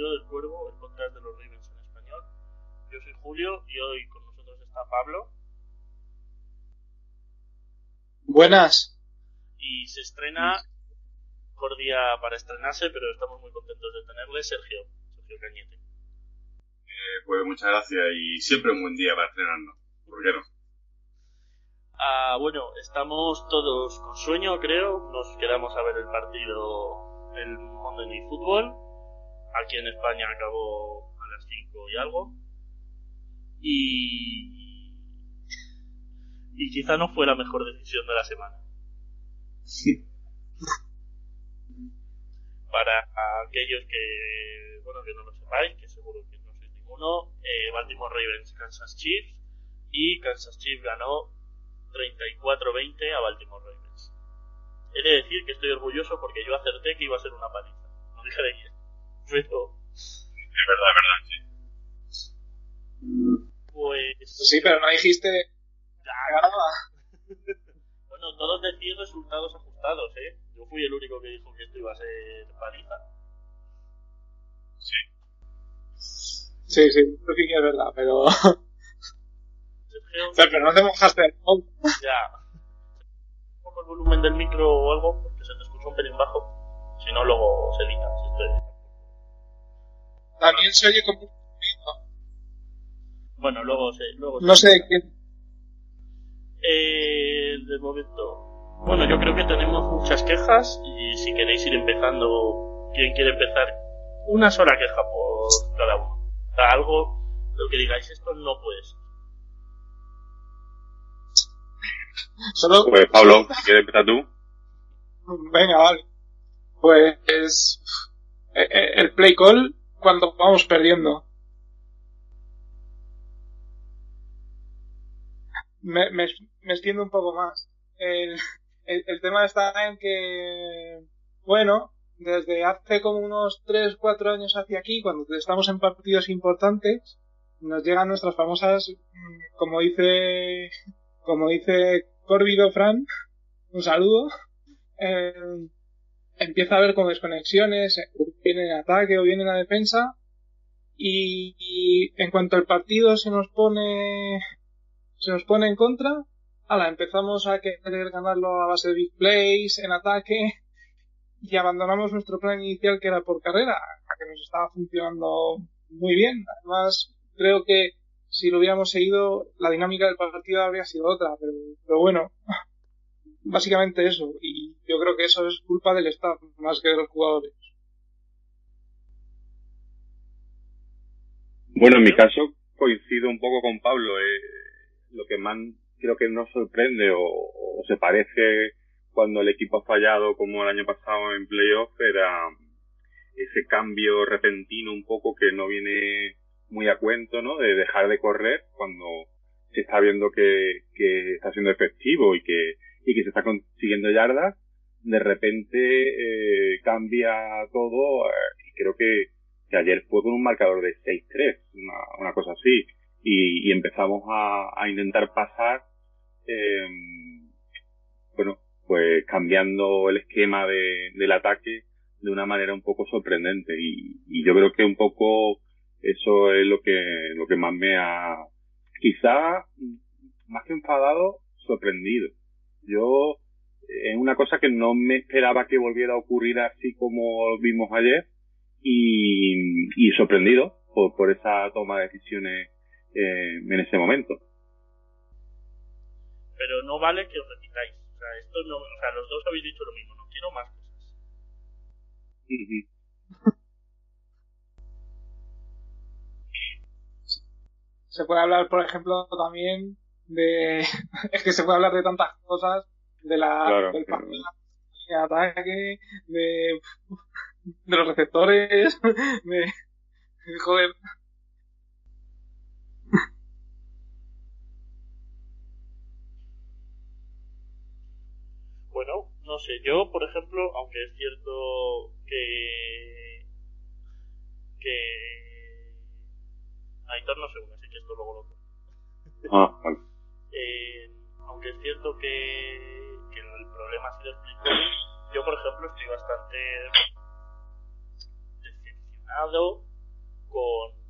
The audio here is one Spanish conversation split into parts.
Nido del Cuervo, el podcast de los Ravens en español. Yo soy Julio y hoy con nosotros está Pablo Buenas. y se estrena por día para estrenarse, pero estamos muy contentos de tenerle, Sergio, Sergio Cañete. Eh, pues muchas gracias y siempre un buen día para estrenarnos. ¿Por qué no? Ah, bueno, estamos todos con sueño, creo. Nos quedamos a ver el partido, el Monday Night Football. Aquí en España acabó a las 5 y algo. Y. Y quizá no fue la mejor decisión de la semana. Para aquellos que, bueno, que no lo sepáis, que seguro que no sois ninguno, eh, Baltimore Ravens, Kansas Chiefs. Y Kansas Chiefs ganó 34-20 a Baltimore Ravens. He de decir que estoy orgulloso porque yo acerté que iba a ser una paliza. No dije de quién. Pero, Es verdad, es verdad, sí. pues. Pues sí, pero no dijiste. Bueno, todos decís resultados ajustados, ¿eh? Yo fui el único que dijo que esto iba a ser paliza. Sí. Sí, sí, creo que es verdad, pero... Sergio, pero no te mojaste el fondo. ya. Un poco el volumen del micro o algo, porque se te escucha un pelín bajo. Si no, luego se edita. si esto- También se oye como un ruido. Bueno, luego se. Luego se No sé edita. quién... Eh, de momento. Bueno, yo creo que tenemos muchas quejas y si queréis ir empezando, ¿quién quiere empezar? Una sola queja por cada uno. O sea, algo, lo que digáis, esto no puede ser. Solo... Pues Pablo, si quieres empezar tú. Venga, vale. Pues... eh, eh, El play call cuando vamos perdiendo. Me, me, extiendo un poco más. El, tema está en que, bueno, desde hace como unos 3, 4 años hacia aquí, cuando estamos en partidos importantes, nos llegan nuestras famosas, mm, como dice, como dice Corvido Fran, un saludo, eh, empieza a haber como desconexiones, viene en ataque o viene en la defensa, y, en cuanto el partido se nos pone, se nos pone en contra, ala, empezamos a querer ganarlo a base de big plays, en ataque, y abandonamos nuestro plan inicial que era por carrera, que nos estaba funcionando muy bien. Además, creo que si lo hubiéramos seguido, la dinámica del partido habría sido otra, pero, pero bueno, básicamente eso. Y yo creo que eso es culpa del staff más que de los jugadores. Bueno, en mi caso coincido un poco con Pablo. eh, lo que más creo que nos sorprende o, se parece cuando el equipo ha fallado como el año pasado en playoff era ese cambio repentino un poco que no viene muy a cuento, ¿no? De dejar de correr cuando se está viendo que, que está siendo efectivo y que, y que se está consiguiendo yardas. De repente eh, cambia todo eh, y creo que, que ayer fue con un marcador de 6-3, una, una cosa así. Y, y empezamos a, a intentar pasar, eh, bueno, pues cambiando el esquema de, del ataque de una manera un poco sorprendente. Y, y yo creo que un poco eso es lo que, lo que más me ha, quizá, más que enfadado, sorprendido. Yo, es una cosa que no me esperaba que volviera a ocurrir así como vimos ayer y, y sorprendido por, por esa toma de decisiones eh, en ese momento. Pero no vale que os repitáis. O sea, esto no, o sea, los dos habéis dicho lo mismo, no quiero más cosas. Se puede hablar, por ejemplo, también de... es que se puede hablar de tantas cosas, de la, Claro, del claro. partido de ataque, de, de los receptores, de... Joder, Bueno, no sé, yo, por ejemplo, aunque es cierto que. que. Aitor no se une, así que esto luego lo. Ah, vale. Eh, aunque es cierto que, que el problema ha sido el Plicoli, yo, por ejemplo, estoy bastante con,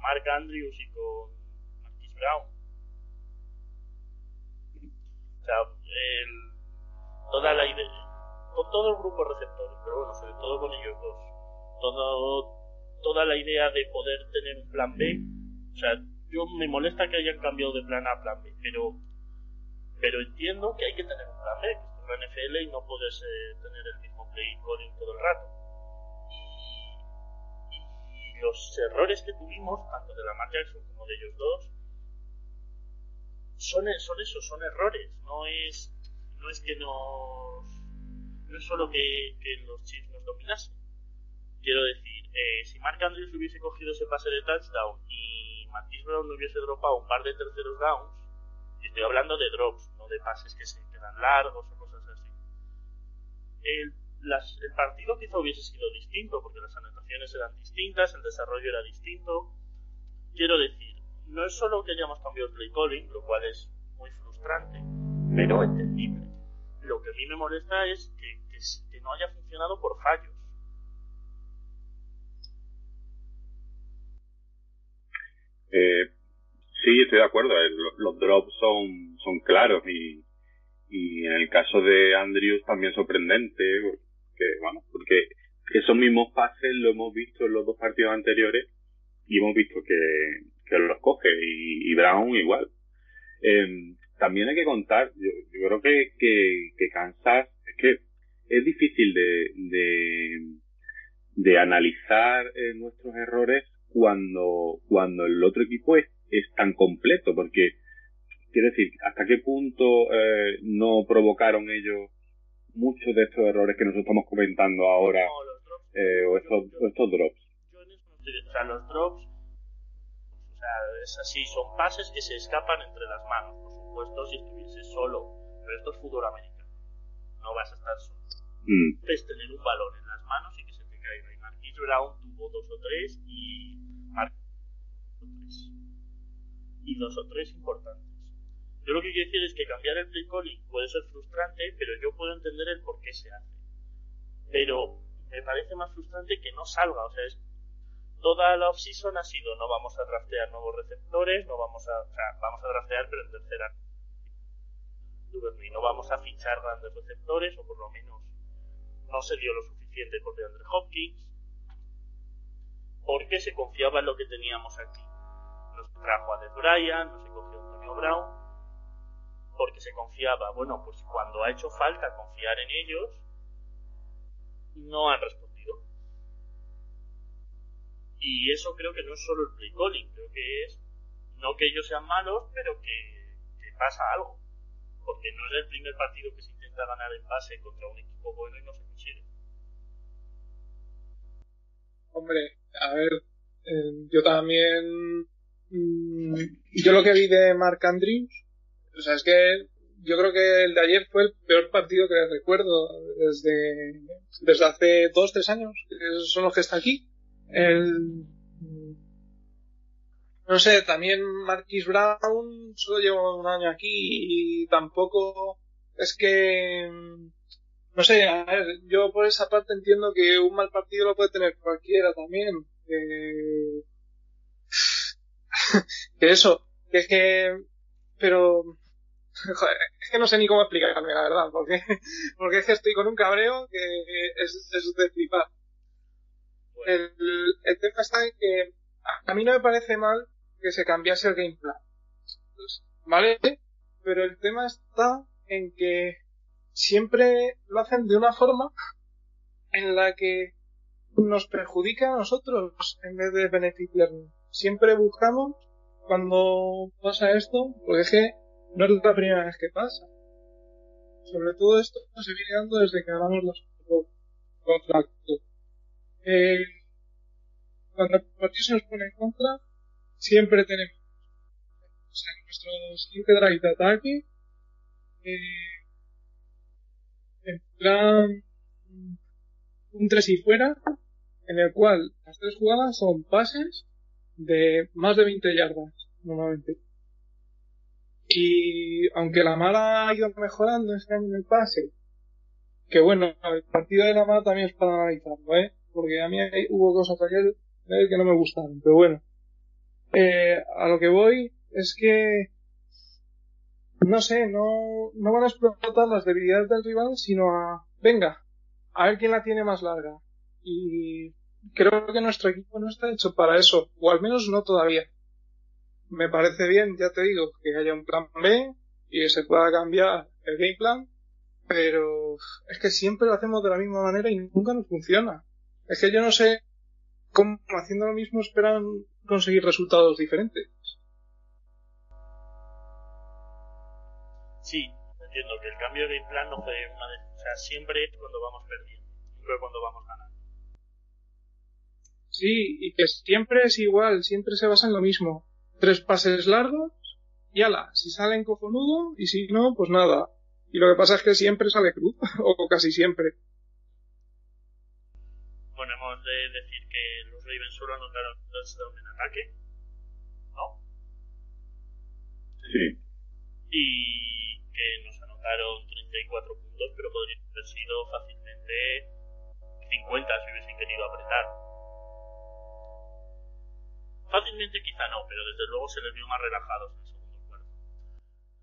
Mark Andrews y con Marquis Brown. O sea, el, toda la idea, con todo el grupo de receptores, pero bueno, sobre todo con ellos dos, todo, toda la idea de poder tener un plan B, o sea, yo me molesta que hayan cambiado de plan A a plan B, pero, pero entiendo que hay que tener un plan B, que es la NFL y no puedes eh, tener el mismo play calling todo el rato. Los errores que tuvimos, tanto de la Lamar Jackson como de ellos dos, son, son esos, son errores, no es no es que nos no es solo que, los Chiefs nos dominasen. Quiero decir eh, si Mark Andrews hubiese cogido ese pase de touchdown y Marquis Brown hubiese dropado un par de terceros downs y estoy hablando de drops no de pases que se quedan largos o cosas así las- el partido quizá hubiese sido distinto porque las anotaciones eran distintas el desarrollo era distinto quiero decir no es solo que hayamos cambiado el play calling lo cual es muy frustrante pero entendible. Lo que a mí me molesta es que, que, que no haya funcionado por fallos. Eh, sí, estoy de acuerdo. eh, lo- Los drops son, son claros y, y en el caso de Andrews también sorprendente, porque, bueno, porque esos mismos pases lo hemos visto en los dos partidos anteriores y hemos visto que, que los coge y, Brown igual. Eh, también hay que contar, yo, yo creo que, que, que Kansas, es que es difícil de, de, analizar eh, nuestros errores cuando, cuando el otro equipo es, es tan completo, porque quiero decir, hasta qué punto eh, no provocaron ellos muchos de estos errores que nosotros estamos comentando ahora, No, los drops, eh, o, estos, o estos drops. yo en eso no estoy de- O sea, los drops, o sea, es así, son pases que se escapan entre las manos, por supuesto, si estuviese solo. Pero esto es fútbol americano. No vas a estar solo. Mm, Es tener un balón en las manos y que se te caiga. Y Marquis Brown tuvo dos o tres y. Y dos o tres importantes. Yo lo que quiero decir es que cambiar el play calling puede ser frustrante, pero yo puedo entender el por qué se hace. Pero me parece más frustrante que no salga. O sea, es, toda la offseason ha sido no vamos a draftear nuevos receptores, no vamos a, o sea, vamos a draftear pero en tercera. Duvernay, no vamos a fichar grandes receptores, o por lo menos no se dio lo suficiente por DeAndre Hopkins, porque se confiaba en lo que teníamos aquí. Nos trajo a De Bryan, no se cogió a Antonio Brown, porque se confiaba, bueno, pues cuando ha hecho falta confiar en ellos, no han respondido. Y eso creo que no es solo el play calling, creo que es no que ellos sean malos, pero que, pasa algo. Porque no es el primer partido que se intenta ganar en base contra un equipo bueno y no se consigue. Hombre, a ver, eh, yo también. mm, yo lo que vi de Mark Andrews, o sea, es que yo creo que el de ayer fue el peor partido que recuerdo desde, desde hace dos, tres años, que son los que está aquí. El, no sé, también Marquis Brown solo llevo un año aquí y tampoco es que no sé, a ver, yo por esa parte entiendo que un mal partido lo puede tener cualquiera también. Que, que eso, que es que, pero Joder, es que no sé ni cómo explicarme, la verdad, porque, porque es que estoy con un cabreo que es, es de flipar. El, el tema está en que a mí no me parece mal que se cambiase el game plan. ¿Vale? Pero el tema está en que siempre lo hacen de una forma en la que nos perjudica a nosotros en vez de beneficiarnos. Siempre buscamos cuando pasa esto, porque es que no es la primera vez que pasa. Sobre todo esto se viene dando desde que hablamos los contratos. Eh, cuando el partido se nos pone en contra, siempre tenemos o sea, nuestro siguiente drive de ataque eh, en plan un 3 y fuera en el cual las tres jugadas son pases de más de 20 yardas normalmente y aunque la mala ha ido mejorando este año en el pase que bueno, el partido de la mala también es para analizarlo, ¿eh? porque a mí hubo cosas ayer que no me gustaron, pero bueno. Eh, a lo que voy es que no sé, no, no van a explotar las debilidades del rival, sino a, venga, a ver quién la tiene más larga. Y creo que nuestro equipo no está hecho para eso, o al menos no todavía. Me parece bien, ya te digo, que haya un plan B y que se pueda cambiar el game plan, pero es que siempre lo hacemos de la misma manera y nunca nos funciona. Es que yo no sé cómo haciendo lo mismo esperan conseguir resultados diferentes. Sí, entiendo que el cambio de plan no fue una de... O sea, siempre es cuando vamos perdiendo, nunca cuando vamos ganando. Sí, y que siempre es igual, siempre se basa en lo mismo. Tres pases largos y ala, si salen cojonudo y si no, pues nada. Y lo que pasa es que siempre sale cruz, o casi siempre hemos de decir que los Ravens solo anotaron touchdown en ataque, ¿no? Sí. Y que nos anotaron 34 puntos, pero podría haber sido fácilmente 50 si hubiesen querido apretar. Fácilmente quizá no, pero desde luego se les vio más relajados en el segundo cuarto.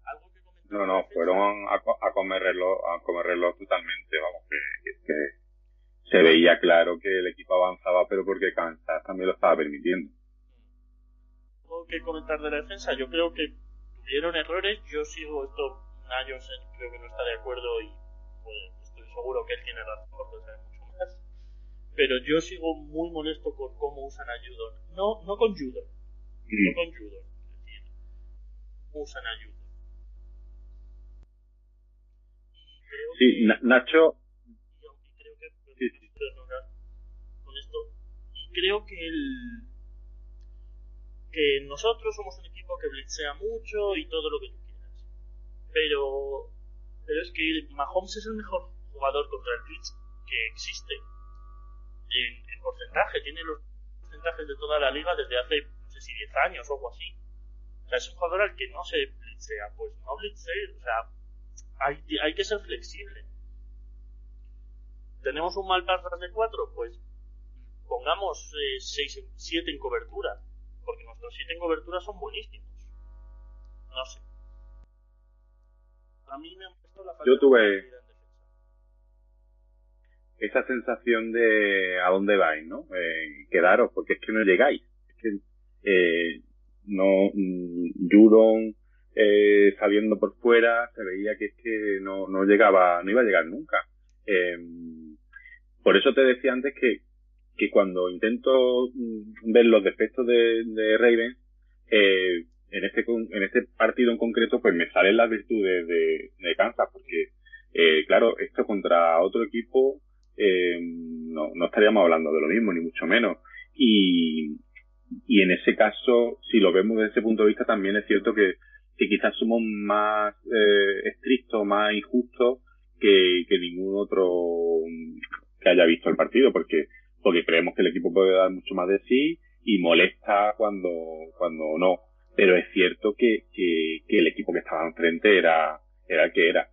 ¿Algo que comentar? No, no, fueron a, a comerlo, a comerlo totalmente, vamos, que, que se veía claro que el equipo avanzaba, pero porque Kansas también lo estaba permitiendo. Tengo que comentar de la defensa. Yo creo que tuvieron errores. Yo sigo esto. Nayos creo que no está de acuerdo y pues, estoy seguro que él tiene razón porque. Pero yo sigo muy molesto con cómo usan a Judon. No, no con Judon. No con Judon. Es decir, usan a Judon. Sí, Nacho, con esto. Y creo que el que nosotros somos un equipo que blitzea mucho y todo lo que tú quieras. Pero pero es que Mahomes es el mejor jugador contra el blitz que existe. En, en porcentaje, tiene los porcentajes de toda la liga desde hace, no sé si 10 años o algo así. O sea, es un jugador al que no se blitzea. Pues no blitzea, o sea, hay, hay que ser flexible tenemos un mal pass de 4, pues pongamos 6, eh, 7 en cobertura, porque nuestros 7 en cobertura son buenísimos. No sé. A mí me ha puesto la Yo tuve esa sensación de a dónde vais, ¿no? Eh, quedaros, porque es que no llegáis. Es que eh, no mm, Judon eh, saliendo por fuera se veía que es que no, no llegaba, no iba a llegar nunca. Eh, por eso te decía antes que, que cuando intento mm, ver los defectos de, de Raven, eh, en este en este partido en concreto, pues me salen las virtudes de, de Kansas, porque eh, claro, esto contra otro equipo eh, no, no estaríamos hablando de lo mismo, ni mucho menos. Y, y en ese caso, si lo vemos desde ese punto de vista, también es cierto que, que quizás somos más eh, estrictos, más injustos que, que ningún otro que haya visto el partido, porque, porque creemos que el equipo puede dar mucho más de sí y molesta cuando, cuando no. Pero es cierto que, que, que el equipo que estaba enfrente era, era el que era.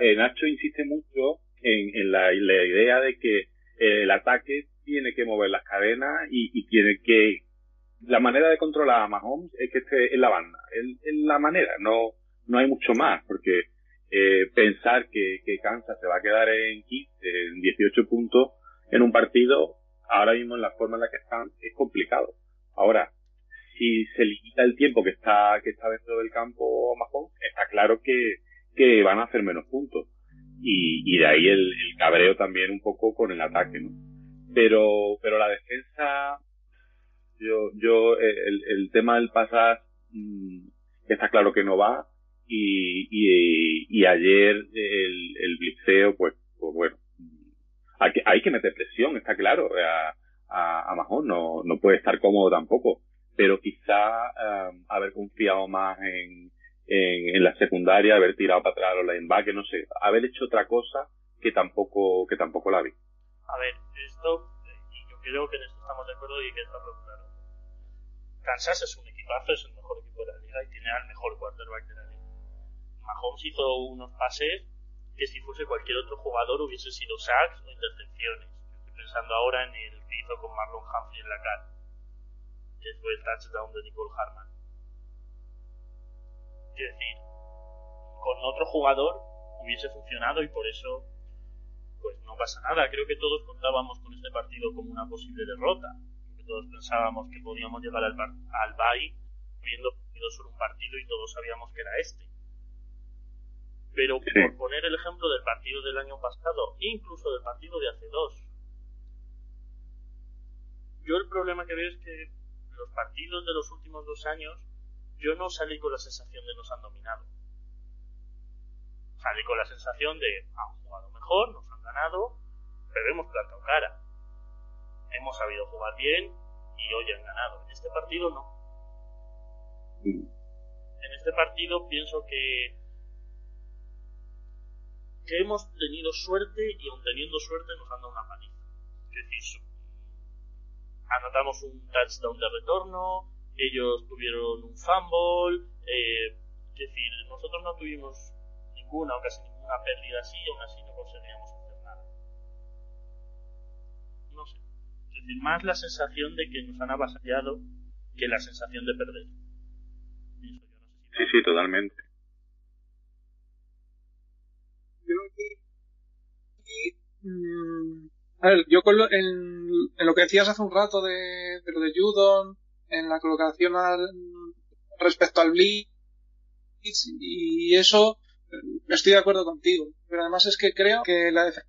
Eh, Nacho insiste mucho en, en la, idea de que eh, el ataque tiene que mover las cadenas y, y, tiene que la manera de controlar a Mahomes es que esté en la banda, es, la manera, no no hay mucho más, porque eh, pensar que, que Kansas se va a quedar en 15, en 18 puntos en un partido, ahora mismo en la forma en la que están, es complicado. Ahora, si se limita el tiempo que está, que está dentro del campo Mahón, está claro que, que van a hacer menos puntos. Y, y de ahí el, el cabreo también un poco con el ataque, ¿no? Pero, pero la defensa, yo, yo, el, el tema del pasar, mmm, está claro que no va. Y, y, y ayer el, el blitzeo, pues, pues bueno, hay que, hay que meter presión, está claro. A, a, a Mahón no, no puede estar cómodo tampoco. Pero quizá um, haber confiado más en, en, en, la secundaria, haber tirado para atrás los linebackers, no sé, haber hecho otra cosa que tampoco, que tampoco la vi. A ver, esto, y yo creo que en esto estamos de acuerdo y que está claro. Kansas es un equipazo, es el mejor equipo de la liga y tiene al mejor quarterback de la liga. Mahomes hizo unos pases que si fuese cualquier otro jugador hubiese sido sacks o intercepciones. Estoy pensando ahora en el que hizo con Marlon Humphrey en la cara, fue el touchdown de Nicole Harman. Quiero decir, con otro jugador hubiese funcionado y por eso pues no pasa nada. Creo que todos contábamos con este partido como una posible derrota. Que todos pensábamos que podíamos llegar al, al habiendo perdido solo un partido y todos sabíamos que era este. Pero sí. por poner el ejemplo del partido del año pasado, incluso del partido de hace dos, yo el problema que veo es que los partidos de los últimos dos años, yo no salí con la sensación de nos han dominado. Salí con la sensación de han jugado mejor, nos han ganado, pero hemos plantado cara. Hemos sabido jugar bien y hoy han ganado. En este partido no. En este partido pienso que que hemos tenido suerte y aun teniendo suerte nos han dado una paliza. Es decir, anotamos un touchdown de retorno, ellos tuvieron un fumble, eh, es decir, nosotros no tuvimos ninguna o casi ninguna pérdida así aún así no conseguíamos hacer nada. No sé. Es decir, más la sensación de que nos han avasallado que la sensación de perder. Sí, sí, totalmente. Mm, a ver, yo con lo, en, en, lo que decías hace un rato de, de lo de Judon, en la colocación al, respecto al Blitz y eso, estoy de acuerdo contigo. Pero además es que creo que la defensa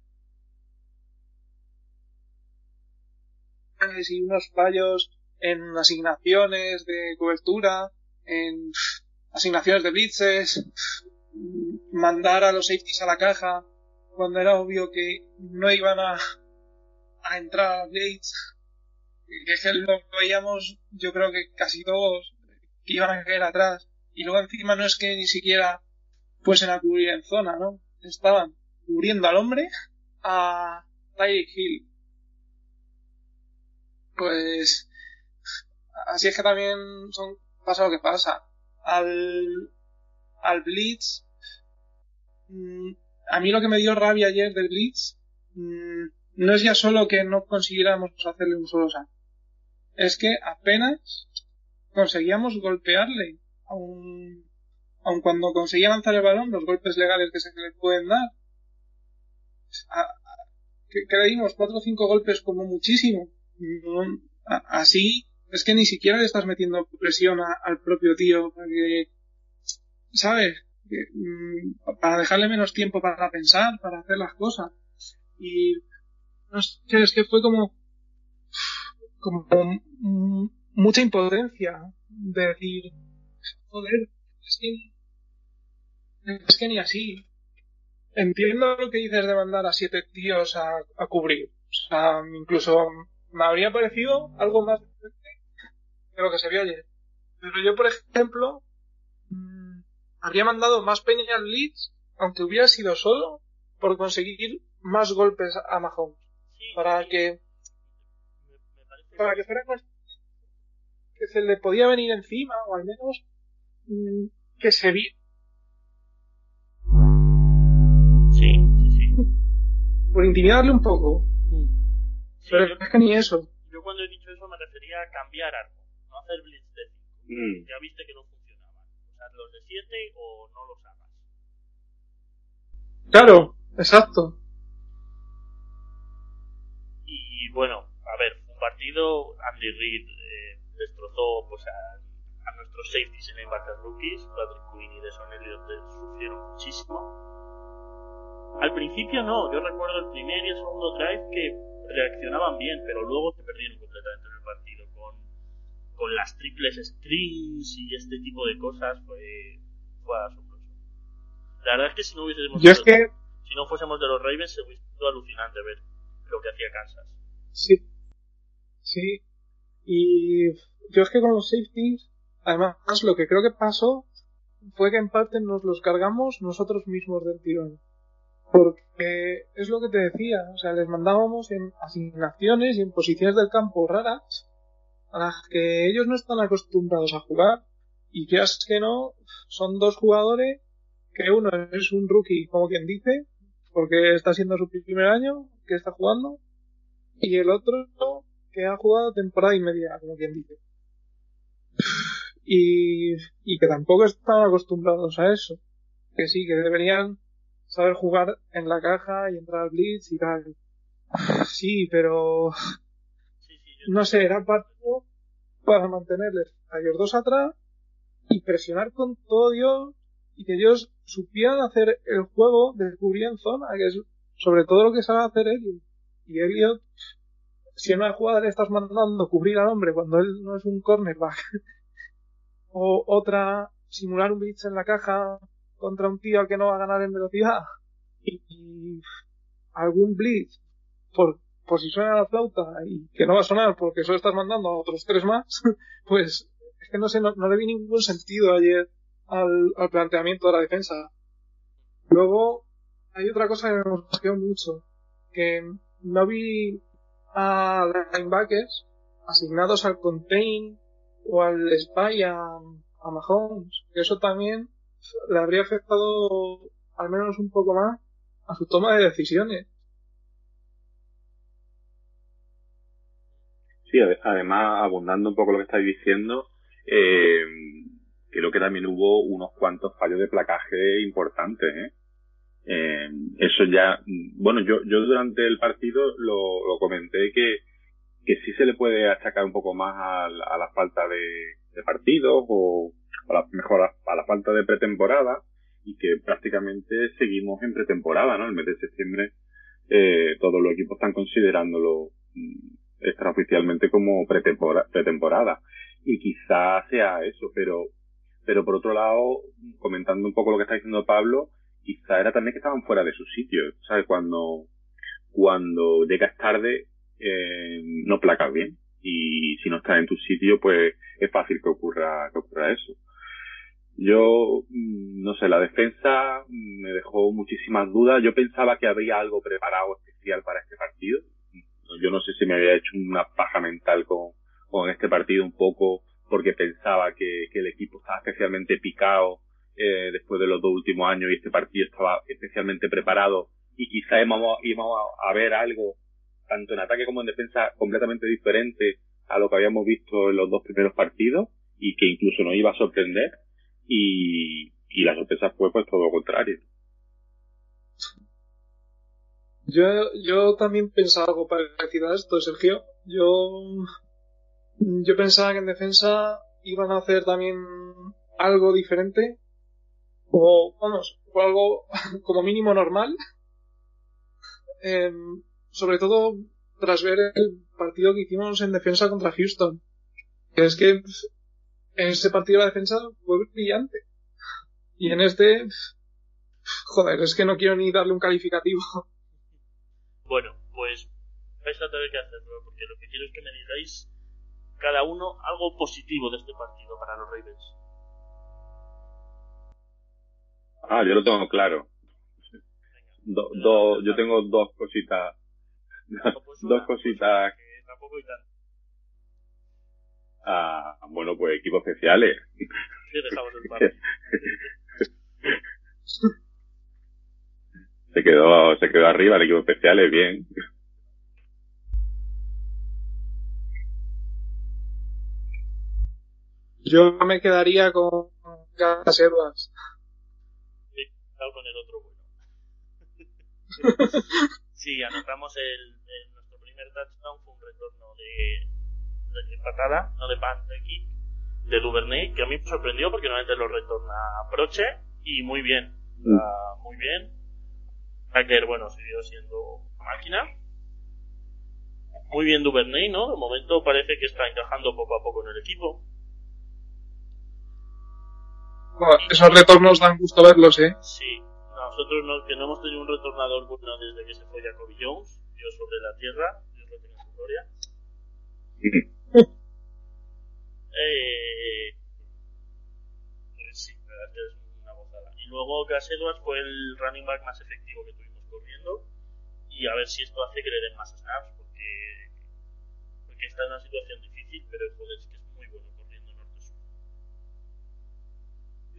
y unos fallos en asignaciones de cobertura, en asignaciones de blitzes, mandar a los safeties a la caja cuando era obvio que no iban a, a entrar a Blades, que es que lo veíamos, yo creo que casi todos que iban a caer atrás. Y luego encima no es que ni siquiera fuesen a cubrir en zona, ¿no? Estaban cubriendo al hombre a Tyreek Hill. Pues así es que también son pasa lo que pasa. Al al Blitz mmm, a mí lo que me dio rabia ayer del Blitz mmm, no es ya solo que no consiguiéramos hacerle un solo sack. Es que apenas conseguíamos golpearle, aun, aun cuando conseguía lanzar el balón, los golpes legales que se le pueden dar. A, que, que, cuatro o cinco golpes como muchísimo. A, así es que ni siquiera le estás metiendo presión al propio tío para que, ¿sabes? para dejarle menos tiempo para pensar, para hacer las cosas. Y no sé, es que fue como, como, como mucha impotencia de decir, joder, es que, es que ni así. Entiendo lo que dices de mandar a siete tíos a, a cubrir. O sea, incluso me habría parecido algo más de lo que se vio ayer. Pero yo, por ejemplo, habría mandado más peña al Leeds, aunque hubiera sido solo, por conseguir más golpes a Mahomes. Sí, para sí. que, para que fuera que se le podía venir encima, o al menos, mm, que se vi, Sí, sí, sí. por intimidarle un poco. Sí, Pero yo, es que ni eso. yo cuando he dicho eso me refería a cambiar arco, no hacer blitz de 5. Mm. Ya viste que no funcionaba. O Hazlos de 7 o no los hagas. Claro, exacto. Y bueno, partido, Andy Reid eh, destrozó pues a, a, nuestros safeties en el rookies, Patrick Quinn y Deson Elliott sufrieron muchísimo. Al principio no, yo recuerdo el primer y el segundo drive que reaccionaban bien, pero luego se perdieron completamente en el partido con, con las triples strings y este tipo de cosas, fue, fue asombroso. La verdad es que si no hubiésemos yo es que... si no fuésemos de los Ravens se hubiese sido alucinante ver lo que hacía Kansas. Sí. Sí. Y yo es que con los safeties, además lo que creo que pasó fue que en parte nos los cargamos nosotros mismos del tirón. Porque es lo que te decía, o sea, les mandábamos en asignaciones y en posiciones del campo raras a las que ellos no están acostumbrados a jugar. Y que es que no, son dos jugadores que uno es un rookie, como quien dice, porque está siendo su primer año que está jugando, y el otro que ha jugado temporada y media, como quien dice. Y, y que tampoco están acostumbrados a eso. Que sí, que deberían saber jugar en la caja y entrar al blitz y tal. Sí, pero no sé, era partido para mantenerles a ellos dos atrás y presionar con todo Dios y que ellos supieran hacer el juego de cubrir en zona, que es sobre todo lo que sabe hacer Elliot. Y Elliot, si en una jugada le estás mandando cubrir al hombre cuando él no es un cornerback, o otra, simular un blitz en la caja contra un tío al que no va a ganar en velocidad y, algún blitz por, por si suena la flauta y que no va a sonar porque solo estás mandando a otros tres más, pues es que no sé, no, le vi ningún sentido ayer al, al, planteamiento de la defensa. Luego, hay otra cosa que me gustó mucho, que no vi a linebackers asignados al contain o al spy a, a Mahomes, que eso también le habría afectado al menos un poco más a su toma de decisiones. Sí, además, abundando un poco lo que estáis diciendo, eh, creo que también hubo unos cuantos fallos de placaje importantes. ¿eh? Eh, eso ya, bueno, yo, yo durante el partido lo, lo comenté que, que sí se le puede achacar un poco más a, a la falta de, de partidos o a la, mejor a, la falta de pretemporada y que prácticamente seguimos en pretemporada, ¿no? El mes de septiembre eh, todos los equipos están considerándolo mm, extraoficialmente como pretemporada y quizás sea eso, pero pero por otro lado, comentando un poco lo que está diciendo Pablo, quizá era también que estaban fuera de su sitio, ¿sabes? Cuando cuando llegas tarde eh, no placas bien y si no estás en tu sitio pues es fácil que ocurra que ocurra eso yo, mm, no sé, la defensa me dejó muchísimas dudas. Yo pensaba que había algo preparado especial para este partido. Yo no sé si me había hecho una paja mental con, con este partido un poco porque pensaba que, que el equipo estaba especialmente picado eh, después de los dos últimos años y este partido estaba especialmente preparado y quizá íbamos, a ver algo tanto en ataque como en defensa completamente diferente a lo que habíamos visto en los dos primeros partidos y que incluso nos iba a sorprender y, y la sorpresa fue pues todo lo contrario. Yo, yo también pensaba algo parecido a esto, Sergio. Yo, yo pensaba que en defensa iban a hacer también algo diferente, o vamos, o algo como mínimo normal. Eh, sobre todo tras ver el partido que hicimos en defensa contra Houston. Es que en este partido la defensa fue brillante. Y en este, joder, es que no quiero ni darle un calificativo. Bueno, pues vais a tener que hacerlo, porque lo que quiero es que me digáis cada uno algo positivo de este partido para los Ravens. Ah, yo lo tengo claro. Do, do, yo tengo dos cositas. Dos cositas. tampoco hay tanto a, bueno, pues equipos especiales. se quedó, se quedó arriba el equipo especiales, bien. Yo me quedaría con Gas Edwards. Con el otro bueno. sí, anotamos el, nuestro primer touchdown fue un retorno de, de patada, no de pan de kick, de Duvernay, que a mí me sorprendió porque normalmente lo retorna Proche y muy bien, mm. muy bien. Hacker, bueno, siguió siendo máquina. Muy bien Duvernay, ¿no? De momento parece que está encajando poco a poco en el equipo. Bueno, esos retornos dan gusto verlos, ¿eh? Sí, nosotros no, que no hemos tenido un retornador bueno desde que se fue Jacoby Jones, Dios sobre la tierra, Dios lo tiene en su gloria. eh, pues sí, la verdad es una gozada. Y luego Gas Edwards fue el running back más efectivo que tuvimos corriendo. Y a ver si esto hace que le den más snaps, porque, porque está en una situación difícil, pero joder, es que es muy bueno corriendo norte-sur.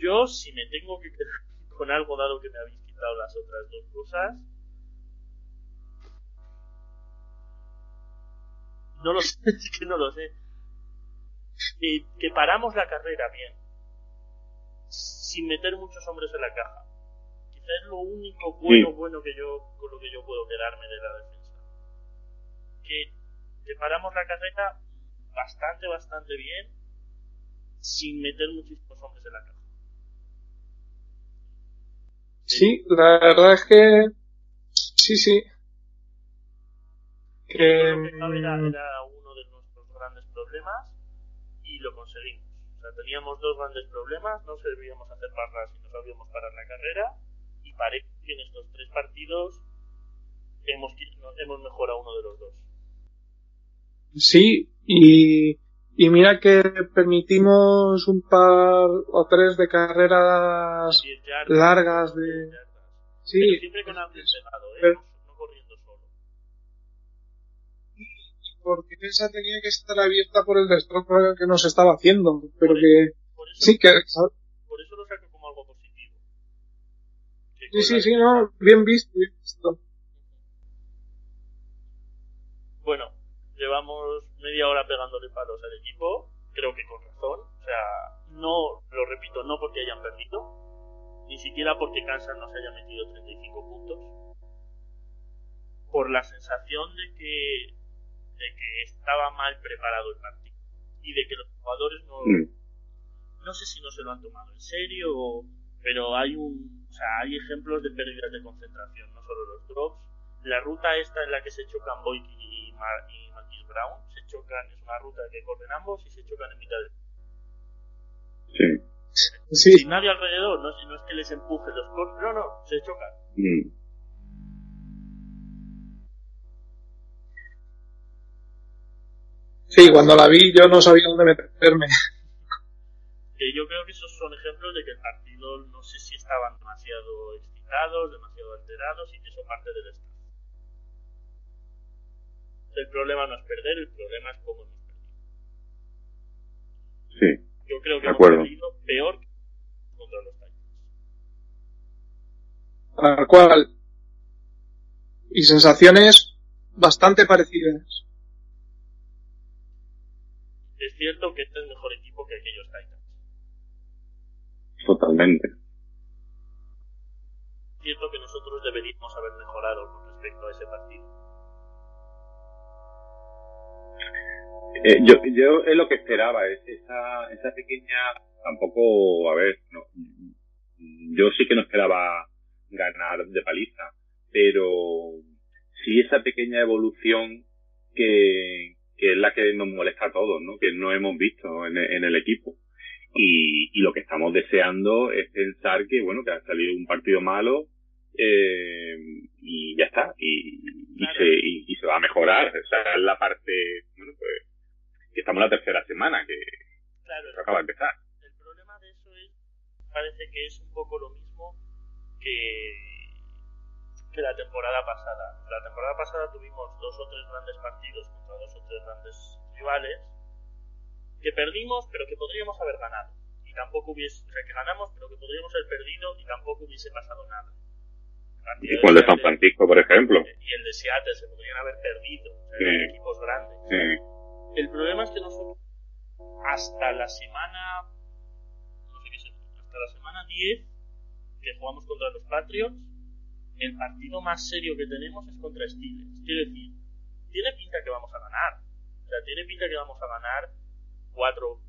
Yo, si me tengo que quedar con algo dado que me habéis quitado las otras dos cosas, no lo sé, es que no lo sé. Que, que paramos la carrera bien, sin meter muchos hombres en la caja es lo único bueno, bueno que yo, con lo que yo puedo quedarme de la defensa. Que, paramos la carrera bastante, bastante bien, sin meter muchísimos hombres en la caja. Sí, la verdad es que sí, sí. Que era, mm, era uno de nuestros grandes problemas y lo conseguimos. O sea, teníamos dos grandes problemas, no servíamos hacer barras y no sabíamos parar la carrera parece que en estos tres partidos hemos, hemos mejorado uno de los dos. Sí, y, y mira que permitimos un par o tres de carreras largas de... Sí, pero siempre con alguien ¿eh? no, corriendo solo. Porque esa tenía que estar abierta por el destrozo que nos estaba haciendo, pero que... sí, que... Por eso lo saco como algo Sí, sí, sí, no, bien visto, bien visto. Bueno, llevamos media hora pegándole palos al equipo, creo que con razón. O sea, no, lo repito, no porque hayan perdido, ni siquiera porque Kansas no se haya metido 35 puntos. Por la sensación de que, de que estaba mal preparado el partido y de que los jugadores no, mm. no sé si no se lo han tomado en serio, pero hay un o sea, hay ejemplos de pérdidas de concentración, no solo los drops. La ruta esta en la que se chocan Boyk y, Mar y Marquis Brown, se chocan, es una ruta que corren ambos y se chocan en mitad de... Sí. Sí. Sin nadie alrededor, no, no es que les empuje los cortes, no, no, se chocan. Mm. Sí, cuando la vi yo no sabía dónde meterme. Que yo creo que esos son ejemplos de que el partido no sé si estaban demasiado excitados, demasiado alterados y que eso parte del estado. El problema no es perder, el problema es cómo hemos perdido. Sí. Yo creo que hemos perdido peor que contra los Titans. Tal cual. Y sensaciones bastante parecidas. Es cierto que este es mejor equipo que aquellos Titans. Totalmente cierto que nosotros deberíamos haber mejorado con respecto a ese partido. Eh, yo, yo es lo que esperaba, es esa, esa pequeña, tampoco, a ver, no, yo sí que no esperaba ganar de paliza, pero sí esa pequeña evolución que, que es la que nos molesta a todos, ¿no? Que no hemos visto en, en el equipo. Y, y, lo que estamos deseando es pensar que, bueno, que ha salido un partido malo eh, y ya está, y, y se, y, se va a mejorar. Esa es la parte, bueno, pues, que estamos en la tercera semana, que claro, acaba de empezar. El problema de eso es, parece que es un poco lo mismo que, que la temporada pasada. La temporada pasada tuvimos dos o tres grandes partidos contra dos o tres grandes rivales que perdimos, pero que podríamos haber ganado. Y tampoco hubiese, o sea, que ganamos, pero que podríamos haber perdido y tampoco hubiese pasado nada. Y el de San Francisco, por ejemplo. Y el de Seattle se podrían haber perdido. O equipos grandes. El problema es que nosotros, hasta la semana, no sé qué hasta hasta la semana 10, que jugamos contra los Patriots, el partido más serio que tenemos es contra Steelers. Quiero decir, tiene pinta que vamos a ganar. O sea, tiene pinta que vamos a ganar 4,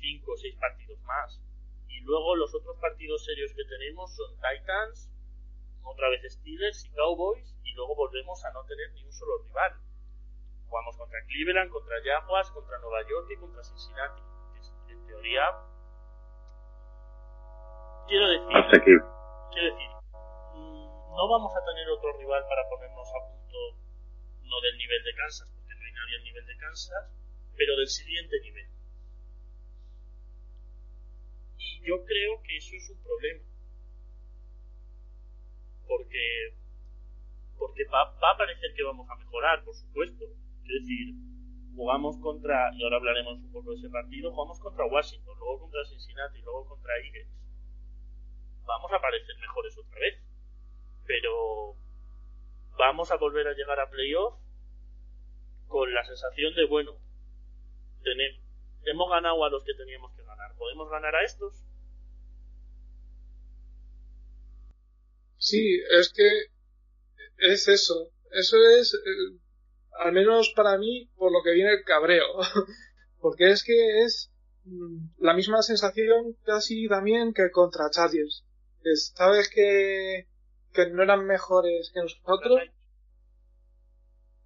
5, 6 partidos más. Y luego los otros partidos serios que tenemos son Titans, otra vez Steelers y Cowboys, y luego volvemos a no tener ni un solo rival. Jugamos contra Cleveland, contra Jaguars, contra Nueva York y contra Cincinnati. en teoría, quiero decir, quiero decir, mm, no vamos a tener otro rival para ponernos a punto, no del nivel de Kansas, porque no hay nadie al nivel de Kansas, pero del siguiente nivel. Y yo creo que eso es un problema. Porque, porque va, va a parecer que vamos a mejorar, por supuesto. Es decir, jugamos contra, y ahora hablaremos un poco de ese partido, jugamos contra Washington, luego contra Cincinnati, luego contra Eagles. Vamos a parecer mejores otra vez. Pero vamos a volver a llegar a playoff con la sensación de, bueno, tener, hemos ganado a los que teníamos que ganar. ¿Podemos ganar a estos? Sí, es que es eso. Eso es, eh, al menos para mí, por lo que viene el cabreo. Porque es que es mm, la misma sensación casi también que contra Chargers. Sabes que, que no eran mejores que nosotros.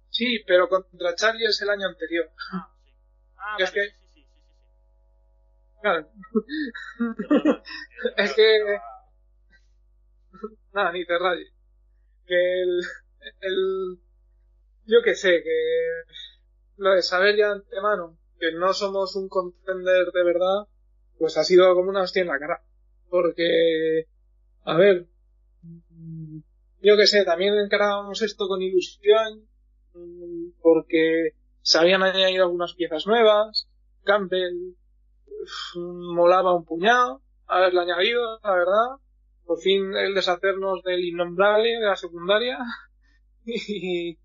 Sí, pero contra Chargers el año anterior. Ah, sí. Ah, Es vale, que- sí, sí, sí, sí, sí. Claro. Perdona, Es que- Nada, ni te rayes. Que el, el, yo que sé, que lo de saber ya de antemano que no somos un contender de verdad, pues ha sido como una hostia en la cara. Porque, a ver, mm, yo que sé, también encarábamos esto con ilusión, mm, porque se habían añadido algunas piezas nuevas, Campbell molaba un puñado haberlo añadido, la verdad. Por fin el deshacernos del innombrable de la secundaria. Y,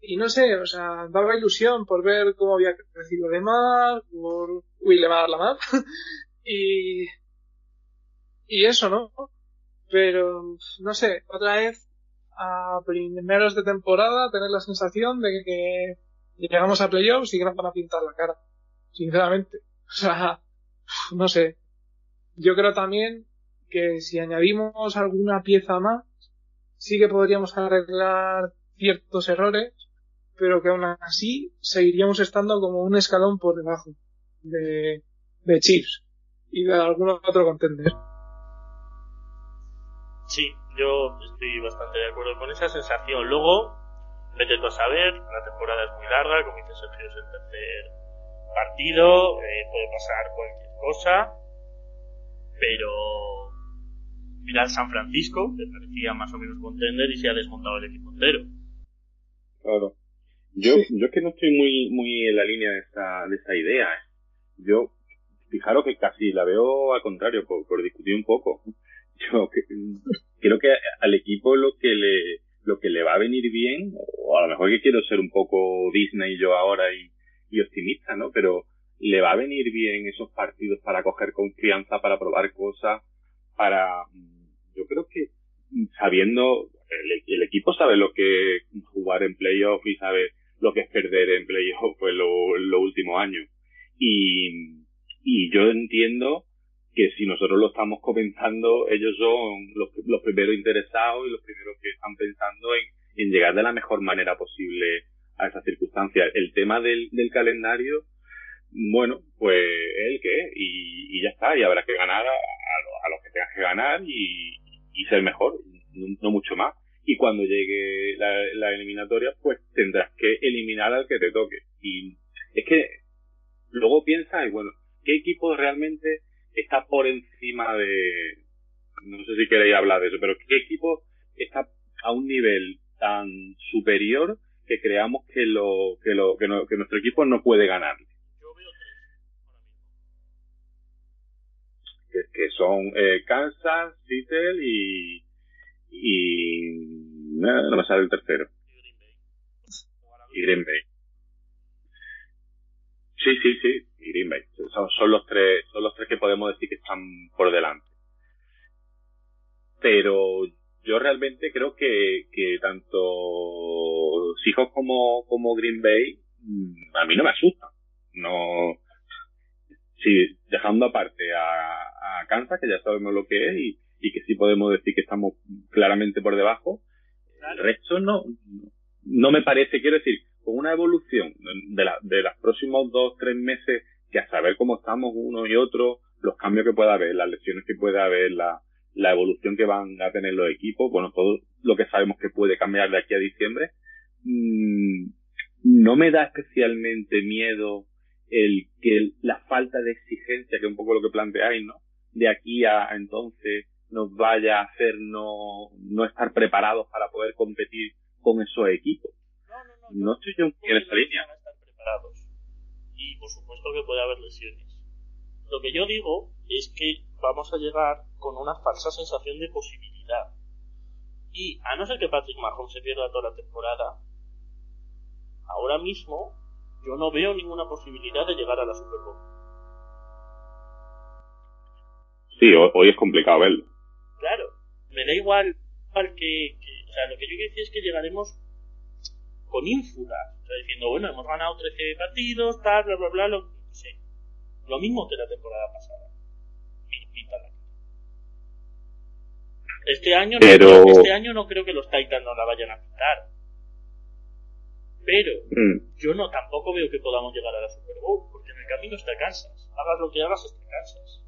y no sé, o sea, daba ilusión por ver cómo había crecido Lemar, por... Uy, Lemar, Lamar. y... Y eso, ¿no? Pero, no sé, otra vez, a primeros de temporada, tener la sensación de que llegamos a playoffs y que nos van a pintar la cara. Sinceramente. O sea, no sé. Yo creo también que si añadimos alguna pieza más, sí que podríamos arreglar ciertos errores, pero que aún así seguiríamos estando como un escalón por debajo de, de Chiefs y de algún otro contender. Sí, yo estoy bastante de acuerdo con esa sensación. Luego, vete tú a saber, la temporada es muy larga, como dice Sergio, es el tercer partido, eh, puede pasar cualquier cosa, pero mira San Francisco, que parecía más o menos contender y se ha desmontado el equipo entero. Claro. Yo, yo es que no estoy muy, muy en la línea de esa, de esa idea. ¿eh? Yo, fijaros que casi la veo al contrario, por, por discutir un poco. Yo que- creo que al equipo lo que le, lo que le va a venir bien, o a lo mejor que quiero ser un poco Disney yo ahora y, y optimista, ¿no? Pero le va a venir bien esos partidos para coger confianza, para probar cosas, para, yo creo que sabiendo, el, el equipo sabe lo que jugar en playoff y sabe lo que es perder en playoff pues lo, los últimos años. Y, y yo entiendo que si nosotros lo estamos comenzando, ellos son los, los primeros interesados y los primeros que están pensando en, en llegar de la mejor manera posible a esas circunstancias. El tema del, del calendario, bueno, pues es el que y, y ya está, y habrá que ganar a, a, lo- a los que tengas que ganar y, y ser mejor, no mucho más. Y cuando llegue la, la eliminatoria, pues tendrás que eliminar al que te toque. Y es que luego piensas, y bueno, ¿qué equipo realmente está por encima de, no sé si queréis hablar de eso, pero qué equipo está a un nivel tan superior que creamos que lo, que lo, que, no- que nuestro equipo no puede ganar? Yo veo tres ahora mismo. que, que son eh, Kansas, Seattle y, y no, no me sale el tercero, Y Green Bay. Sí, sí, sí. y Green Bay. Son, los tres, son los tres que podemos decir que están por delante. Pero yo realmente creo que, que tanto Seahawks como, como Green Bay mm, a mí no me asustan. No, sí, dejando aparte a, a Kansas, que ya sabemos lo que es, y, y que sí podemos decir que estamos claramente por debajo, el resto no, no me parece, quiero decir, con una evolución de, la, de los próximos dos, tres meses, que a saber cómo estamos uno y otro, los cambios que pueda haber, las lesiones que pueda haber, la, la evolución que van a tener los equipos, bueno, todo lo que sabemos que puede cambiar de aquí a diciembre, mmm, no me da especialmente miedo el que la falta de exigencia, que es un poco lo que planteáis, ¿no? De aquí a entonces nos vaya a hacer no, no estar preparados para poder competir con esos equipos. No, no, no. No estoy yo en esa línea. Van a estar preparados. Y por supuesto que puede haber lesiones. Lo que yo digo es que vamos a llegar con una falsa sensación de posibilidad. Y a no ser que Patrick Mahomes se pierda toda la temporada, ahora mismo yo no veo ninguna posibilidad de llegar a la Super Bowl. Sí, hoy es complicado verlo. Claro, me da igual al que, que, O sea, lo que yo quiero decir es que llegaremos con ínfulas. O sea, diciendo, bueno, hemos ganado 13 partidos, tal, bla, bla, bla, lo, sí. lo mismo que la temporada pasada. Este año, Pero... no, este año no creo que los Titans no la vayan a pintar. Pero Mm. yo no tampoco veo que podamos llegar a la Super Bowl, porque en el camino está Kansas. Hagas lo que hagas, está Kansas.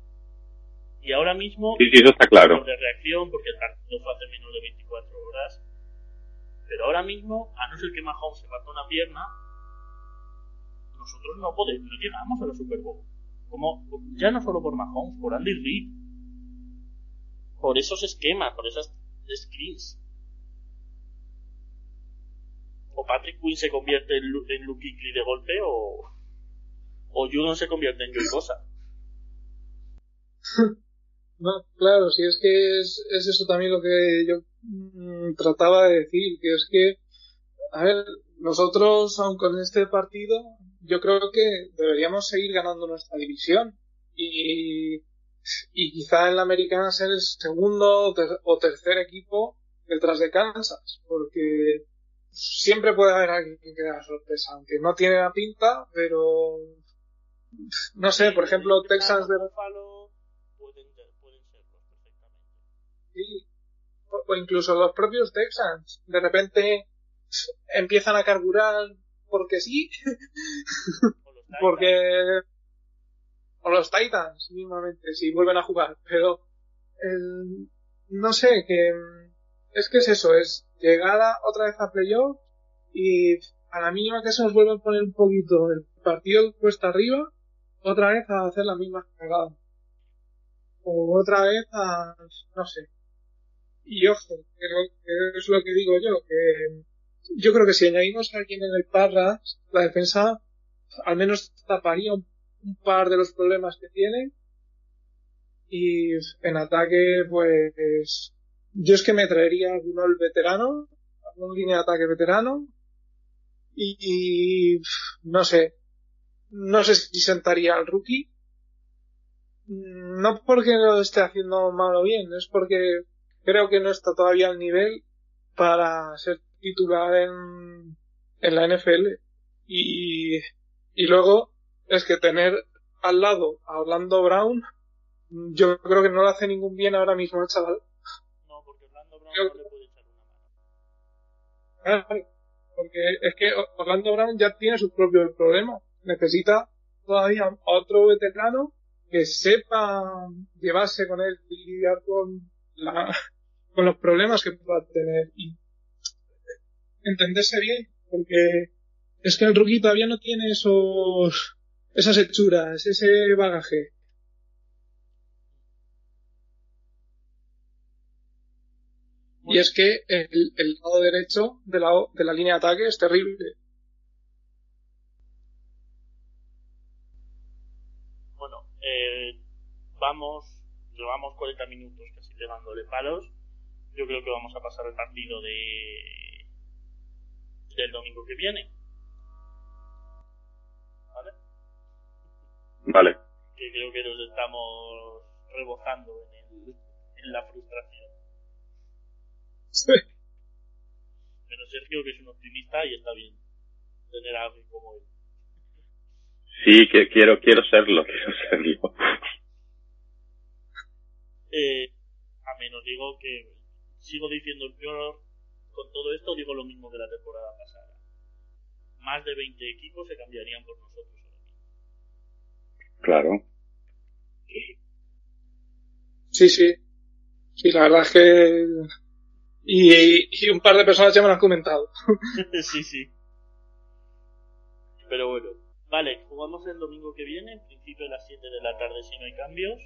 Y ahora mismo, Sí, sí, eso está claro. de reacción, porque el partido fue hace menos de 24 horas. Pero ahora mismo, a no ser que Mahomes se parta una pierna, nosotros no podemos, no llegamos a la Super Bowl. Como, ya no solo por Mahomes, por Andy Reid. Por esos esquemas, por esas screens. O Patrick Quinn se convierte en, Lu- en Luke Kuechly de golpe, o, o Judon se convierte en Joey Bosa. No, claro, si es que es, es eso también lo que yo mm, trataba de decir, que es que, a ver, nosotros, aun con este partido, yo creo que deberíamos seguir ganando nuestra división. Y, y quizá en la americana ser el segundo o, ter- o tercer equipo detrás de Kansas, porque siempre puede haber alguien que da sorpresa, aunque no tiene la pinta, pero no sé, por ejemplo, Texans de Buffalo Sí. O, o incluso los propios Texans. De repente empiezan a carburar porque sí. O los Titans. porque. O los Titans, mismamente, si vuelven a jugar. Pero. el- no sé, que. Es que es eso, es llegar a- otra vez a playoff y a la mínima que se nos vuelve a poner un poquito el partido cuesta arriba, otra vez a hacer la misma cagada. O otra vez a. no sé. Y ojo, que, es lo que digo yo, que yo creo que si añadimos a alguien en el Parras, la defensa al menos taparía un, par de los problemas que tiene. Y en ataque, pues, yo es que me traería alguno el veterano, algún línea de ataque veterano. Y, y, no sé, no sé si sentaría al rookie. No porque lo esté haciendo mal o bien, es porque creo que no está todavía al nivel para ser titular en, en la NFL. Y, y luego es que tener al lado a Orlando Brown, yo creo que no le hace ningún bien ahora mismo al chaval. No, porque Orlando Brown no le puede echar una mano. Claro, Porque es que Orlando Brown ya tiene sus propios problemas. Necesita todavía otro veterano que sepa llevarse con él y lidiar con, la, con los problemas que pueda tener y entenderse bien. Porque es que el rookie todavía no tiene esos, esas hechuras, ese bagaje. Y es que el, lado derecho de la, de la línea de ataque es terrible. Bueno, eh, vamos, llevamos 40 minutos casi pegándole palos. Yo creo que vamos a pasar el partido de del domingo que viene. ¿Vale? Vale. Que creo que nos estamos rebozando en, el, en la frustración. Sí. Menos Sergio, que es un optimista y está bien tener a alguien como él. Sí, que quiero, quiero serlo, quiero serlo. Eh, a menos digo que sigo diciendo yo con todo esto digo lo mismo que la temporada pasada. Más de 20 equipos se cambiarían por nosotros ahora mismo. Claro. Sí, sí. Sí, la verdad es que... Y, y un par de personas ya me lo han comentado. sí, sí. Pero bueno. Vale, jugamos el domingo que viene, en principio a las 7 de la tarde si no hay cambios,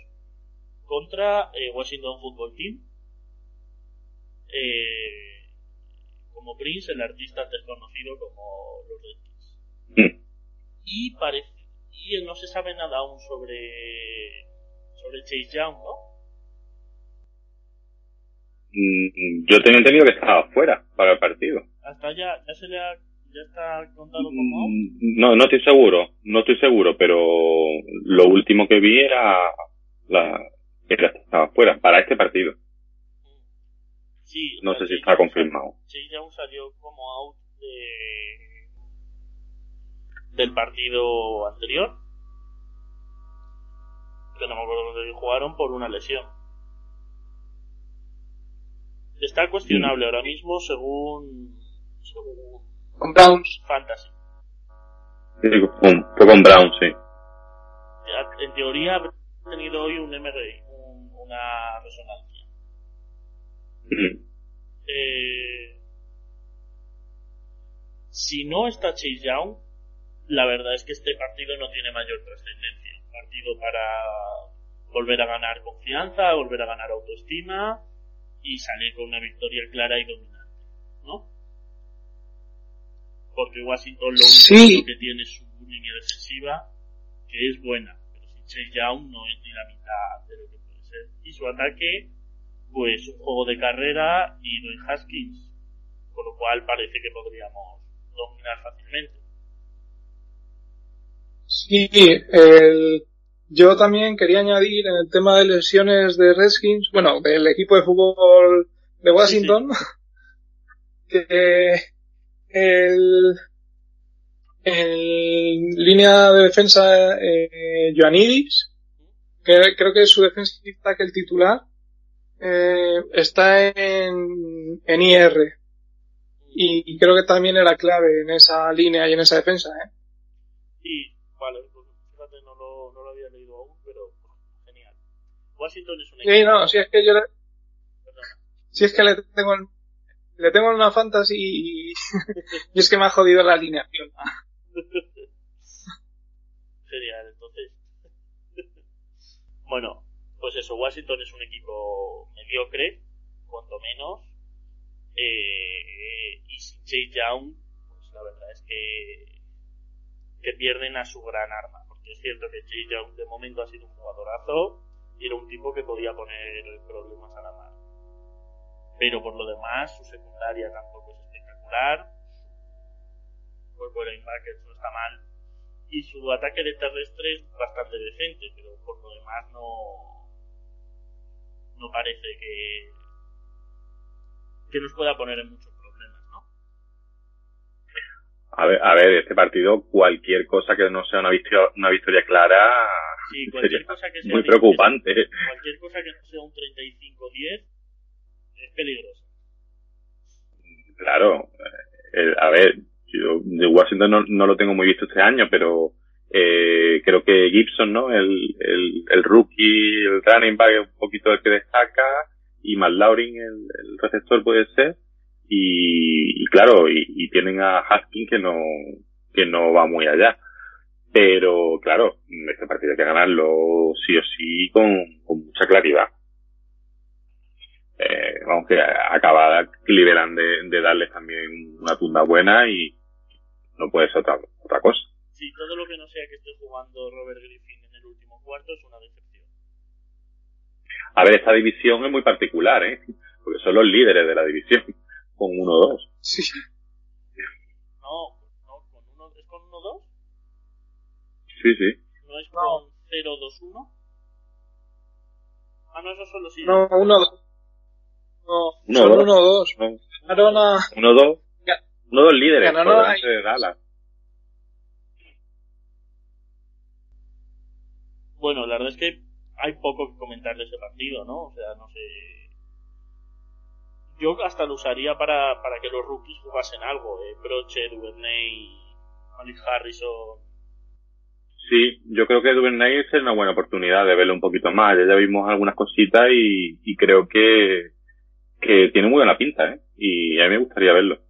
contra eh, Washington Football Team. Eh, como Prince, el artista desconocido como los Redskins. Mm. Y parece y no se sabe nada aún sobre sobre Chase Young, ¿no? Mm, Yo tenía entendido que estaba fuera para el partido. Hasta ya ya se le ha ya está contado como. Mm, No, no estoy seguro, no estoy seguro, pero lo último que vi era la que era- estaba fuera para este partido. Sí, No sé si está confirmado. Chase Young salió como out de del partido anterior. Que no me acuerdo dónde jugaron por una lesión. Está cuestionable ahora mismo según, según Con Browns. Fantasy. Sí, con- fue con Brown, sí. Ya, En teoría ha tenido hoy un MRI, un- una resonancia. Eh, si no está Chase Young, la verdad es que este partido no tiene mayor trascendencia. Un partido para volver a ganar confianza, volver a ganar autoestima y salir con una victoria clara y dominante, ¿no? Porque Washington lo único Sí. que tiene es su línea defensiva, que es buena, pero sin Chase Young no es ni la mitad de lo que puede ser. Y su ataque, pues un juego de carrera y Dwayne Haskins, con lo cual parece que podríamos dominar fácilmente. Sí, el... yo también quería añadir en el tema de lesiones de Redskins, bueno, del equipo de fútbol de Washington, que el, en línea de defensa eh, Ioannidis, que creo que es su defensive tackle titular, eh, está en, en IR. Y creo que también era clave en esa línea y en esa defensa, ¿eh? Y, vale, pues, fíjate, no lo, no lo había leído aún, pero genial. Washington es un equipo. Sí, no, si es que yo le, si es que le tengo en- le tengo en una fantasy y, y es que me ha jodido la alineación. Genial, entonces. bueno, pues eso, Washington es un equipo mediocre, cuanto menos. Eh, y sin Chase Young, pues la verdad es que, que pierden a su gran arma. Porque es cierto que Chase Young de momento ha sido un jugadorazo y era un tipo que podía poner problemas a la mar. Pero por lo demás, su secundaria tampoco es espectacular. Cuerpo de linebackers no está mal y su ataque de terrestre es bastante decente, pero por lo demás no no parece que que nos pueda poner en muchos problemas, ¿no? A ver, a ver, este partido, cualquier cosa que no sea una victoria, una victoria clara, Sí, cualquier sería cosa que sea muy preocupante. cualquier cosa que no sea un 35-10 es peligroso. Claro, eh, a ver, yo de Washington no, no lo tengo muy visto este año, pero eh, creo que Gibson, ¿no? El, el, el rookie, el running back es un poquito el que destaca y Matt Laurin, el, el receptor puede ser y, y claro, y, y tienen a Haskins que no que no va muy allá. Pero claro, este partido hay que ganarlo sí o sí con, con mucha claridad eh, vamos que acaba Cleveland de, de darles también una tunda buena y no puede ser otra, otra cosa. Sí, todo lo que no sea que esté jugando Robert Griffin en el último cuarto es una decepción. A ver, esta división es muy particular, ¿eh? Porque son los líderes de la división, con 1-2. Sí. No, no, con uno, ¿es con 1-2? Sí, sí. No es No. con 0-2-1. Ah, no, esos son los No, 1-2. No, Uno, son dos. 1-2. Ganaron a... Uno, dos. Ya. Uno, dos líderes. Ganaron a- Dallas. Bueno, la verdad es que hay poco que comentar de ese partido, ¿no? O sea, no sé. Yo hasta lo usaría para, para que los rookies jugasen algo. Eh. Broche, Duvernay, Malik Harrison. Sí, yo creo que Duvernay es una buena oportunidad de verlo un poquito más. Ya, ya vimos algunas cositas y, y creo que, que tiene muy buena pinta, ¿eh? Y a mí me gustaría verlo.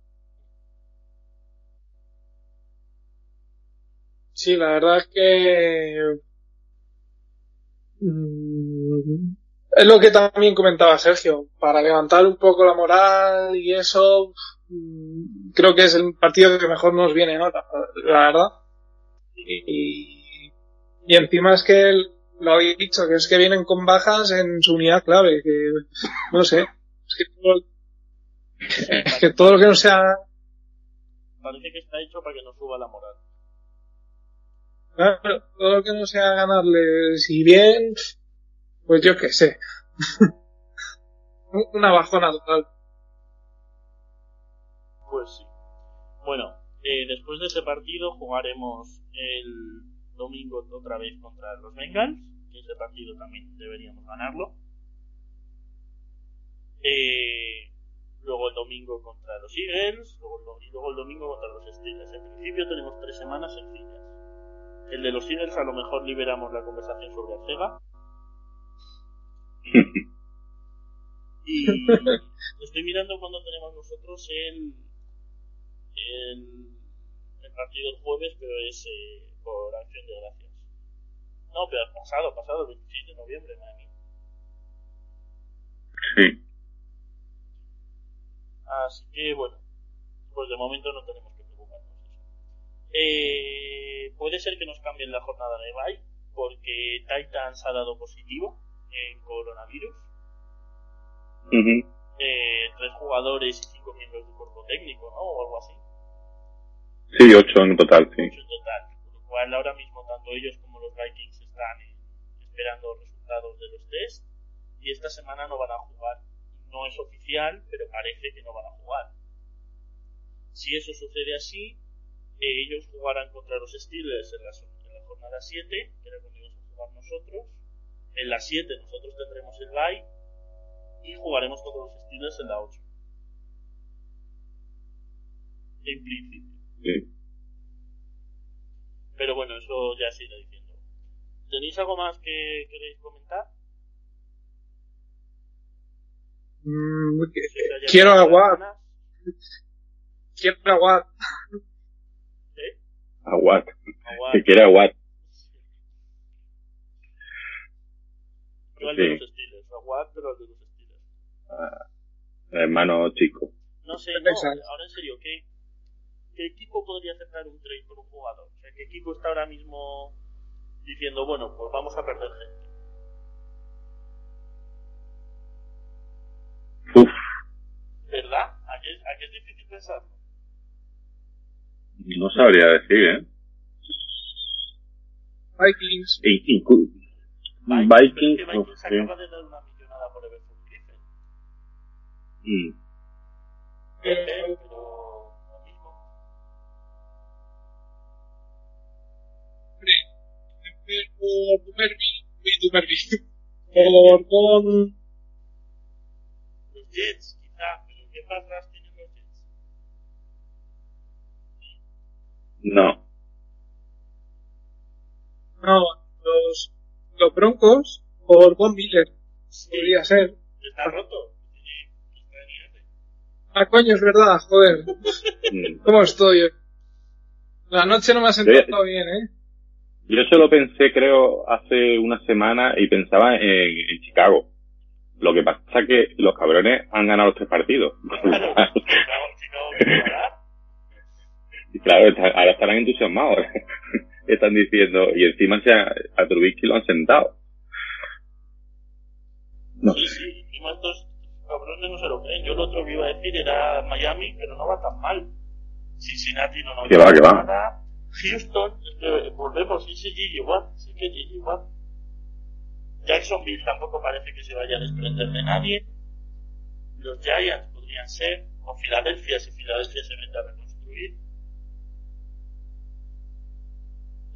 Sí, la verdad es que... mm, Es lo que también comentaba Sergio. Para levantar un poco la moral y eso, mm, creo que es el partido que mejor nos viene, ¿no? La, la verdad. Y, y encima es que lo habéis dicho, que es que vienen con bajas en su unidad clave, que no sé. Es que todo, es que todo lo que no sea Parece que está hecho para que nos suba la moral. Claro, todo lo que no sea ganarle si bien, pues yo qué sé. Una bajona total. Pues sí. Bueno, eh, después de ese partido jugaremos el domingo otra vez contra los Bengals. que Ese partido también deberíamos ganarlo. Eh, luego el domingo contra los Eagles. Y luego el domingo contra los Steelers. En principio tenemos tres semanas sencillas. El de los Eagles a lo mejor liberamos la conversación sobre Arcega. Y estoy mirando cuando tenemos nosotros el, el, el partido el jueves, pero es eh, por acción de gracias. No, pero pasado, pasado, el 26 de noviembre, madre mía. Sí. Así que bueno, pues de momento no tenemos que preocuparnos de eso. Eh, puede ser que nos cambien la jornada de bye, porque Titans ha dado positivo en coronavirus. Eh, tres jugadores y cinco miembros del cuerpo técnico, ¿no? O algo así. Sí, ocho en total, sí. Ocho en total. Por lo cual ahora mismo tanto ellos como los Vikings están eh, esperando resultados de los test y esta semana no van a jugar. No es oficial, pero parece que no van a jugar. Si eso sucede así, eh, ellos jugarán contra los Steelers en la, en la jornada 7, que era cuando íbamos a jugar nosotros. En la 7 nosotros tendremos el bye y jugaremos contra los Steelers en la 8. En principio. sí. Pero bueno, eso ya se irá diciendo. ¿Tenéis algo más que queréis comentar? Mm, quiero agua, quiero agua. Aguat. Agua. Si quiere aguat. Yo al de los Steelers. Agua, pero al de los Steelers. Hermano chico. No sé, ¿Qué no, ahora en serio, ¿qué, ¿qué equipo podría aceptar un trade por un jugador? O sea, ¿qué equipo está ahora mismo diciendo, bueno, pues vamos a perder gente? Uf. ¿Verdad? ¿A qué, a qué es difícil pensarlo? No sabría decir, ¿eh? Vikings. Y- inclu- pero es Vikings. que uf, Vikings sí. acaba de dar una millonada por Everton Griffin. Mm. Eh, pero lo mismo. Por Dumerby. Uy, Dumerby. Por con... Los Jets, quizá, pero ¿qué atrás tienen los Jets? No. No, los, los Broncos. Por Von Miller. Sí, Podría ser. está roto. Ah, coño, es verdad, joder. Mm. ¿Cómo estoy? La noche no me ha sentado bien, ¿eh? Yo solo pensé, creo, hace una semana y pensaba en, en Chicago. Lo que pasa es que los cabrones han ganado los tres partidos. Y claro, está- ahora estarán entusiasmados. Están diciendo, y encima se ha- a Trubisky lo han sentado. No Sí, sé. sí, encima estos cabrones no se lo creen. Yo lo otro que iba a decir era Miami, pero no va tan mal. Cincinnati no nos Que va, que va. nada. Houston, eh, volvemos, ese Gigi Watt, sí que Gigi Watt. Jacksonville tampoco parece que se vaya a desprender de nadie. Los Giants podrían ser, o Filadelfia, si Filadelfia se mete a reconstruir.